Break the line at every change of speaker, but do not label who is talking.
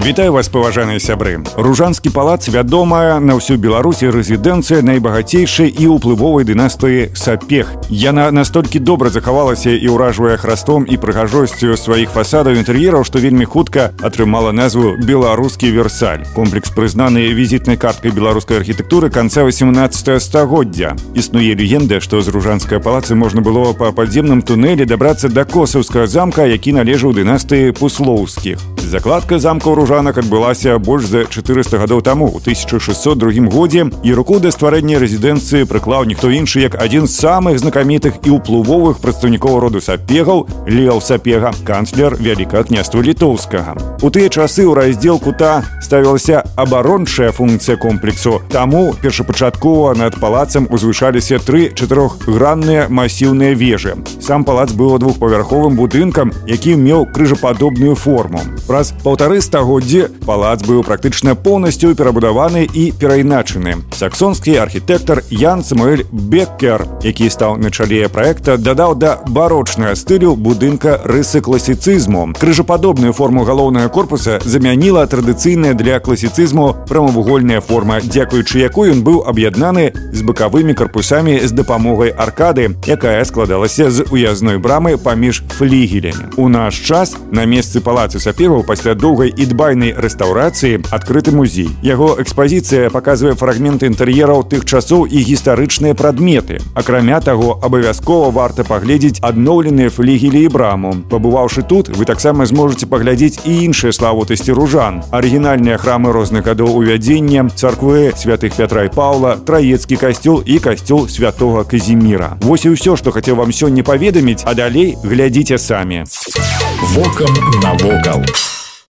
Вітаю вас паважаныя сябры. Ружанскі палац вядомая на ўсю беларусі рэзідэнцыя найбагацейшай і ўплывовай дынастыі сапех. Яна настолькі добра захавалася і ўражвае храстом і прыгажосцю сваіх фасадаў інтэр'ераў што вельмі хутка атрымала назву беларускі версаль комплекс прызнаны візітнай карткай беларускай архітэктуры канца 18 стагоддзя. Існуе легенда што з ружанскай палацы можна было па падземным тунэлі дабрацца да косаўскага замка які належаў дынастыі пуслоўскіх закладка замка ў ружанах адбылася больш за 400 гадоў таму у 1602 годзе і руку да стварэння рэзідэнцыі прыклаў ніхто іншы як адзін з самых знакамітых і ўплывовых прадстаўнікоў роду сапегаў леў сапега канцлер вяліка княства літоўскага. У тыя часы ў раздзел кута ставілася абарончая функцыя комплексу. Таму першапачаткова над палацам узвышаліся тры чатырохгранныя масіўныя вежы сам палац быў двухпавярховым будынкам які меў крыжападобную форму. Пра праз паўтары стагоддзі палац быў практычна поўнасцю перабудаваны і перайначаны. Саксонскі архітэктар ян самуэль беккер які стаў на чале проекта дадаў да барочнага стылю будынка рысы класіцызму. Крыжападобную форму галоўнага корпуса замяніла традыцыйная для класіцызму прамавугольная форма дзякуючы якой ён быў аб'яднаны з бакавымі карпусамі з дапамогай аркады якая складалася з уязной брамы паміж флігелямі у наш час на месцы палацу сапеваў пасля доўгай і дбайнай рэстаўрацыі адкрыты музей. Яго экспазіцыя паказвае фрагменты інтэр'ераў тых часоў і гістарычныя прадметы. Акрамя таго, абавязкова варта паглядзець адноўленыя флігелі і браму. Пабываўшы тут, вы таксама зможаце паглядзець і іншыя славутасці ружан. Арыгінальныя храмы розных гадоў увядзення, царквы святых Пятра і Паўла, траецкі касцёл і касцёл святого Казіміра. Вось і ўсё, што хацеў вам сёння паведаміць, а далей глядзіце самі.
Вокам навокал.